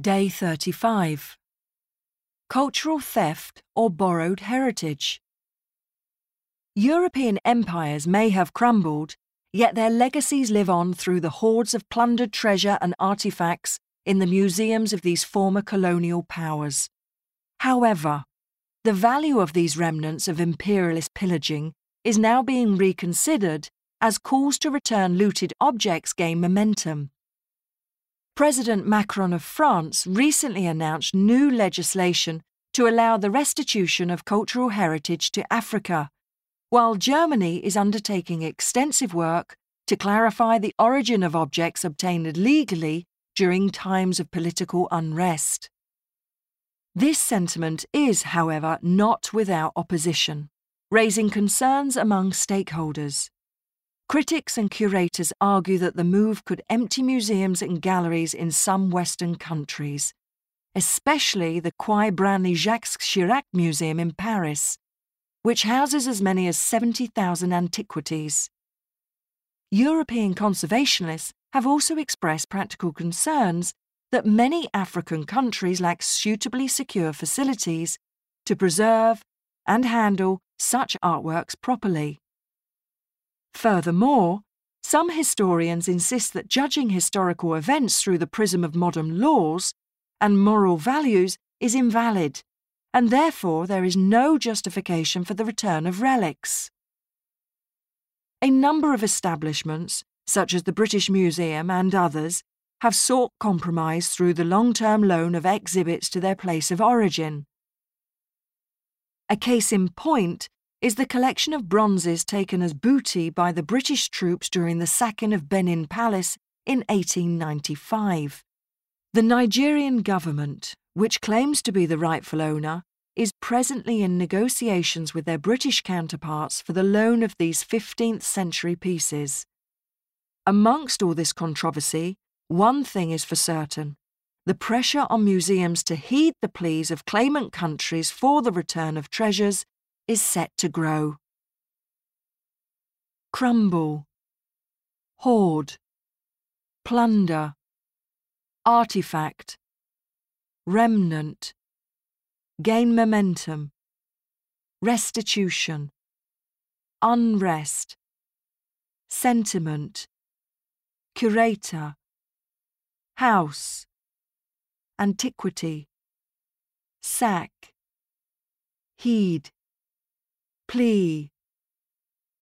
Day 35. Cultural theft or borrowed heritage. European empires may have crumbled, yet their legacies live on through the hordes of plundered treasure and artifacts in the museums of these former colonial powers. However, the value of these remnants of imperialist pillaging is now being reconsidered as calls to return looted objects gain momentum. President Macron of France recently announced new legislation to allow the restitution of cultural heritage to Africa, while Germany is undertaking extensive work to clarify the origin of objects obtained legally during times of political unrest. This sentiment is, however, not without opposition, raising concerns among stakeholders. Critics and curators argue that the move could empty museums and galleries in some Western countries, especially the Quai Branly Jacques Chirac Museum in Paris, which houses as many as 70,000 antiquities. European conservationists have also expressed practical concerns that many African countries lack suitably secure facilities to preserve and handle such artworks properly. Furthermore, some historians insist that judging historical events through the prism of modern laws and moral values is invalid, and therefore there is no justification for the return of relics. A number of establishments, such as the British Museum and others, have sought compromise through the long term loan of exhibits to their place of origin. A case in point is the collection of bronzes taken as booty by the British troops during the sacking of Benin Palace in 1895. The Nigerian government, which claims to be the rightful owner, is presently in negotiations with their British counterparts for the loan of these 15th century pieces. Amongst all this controversy, one thing is for certain the pressure on museums to heed the pleas of claimant countries for the return of treasures is set to grow. Crumble, hoard, plunder, artifact, remnant, gain momentum, restitution, unrest, sentiment, curator, house, antiquity, sack, heed plea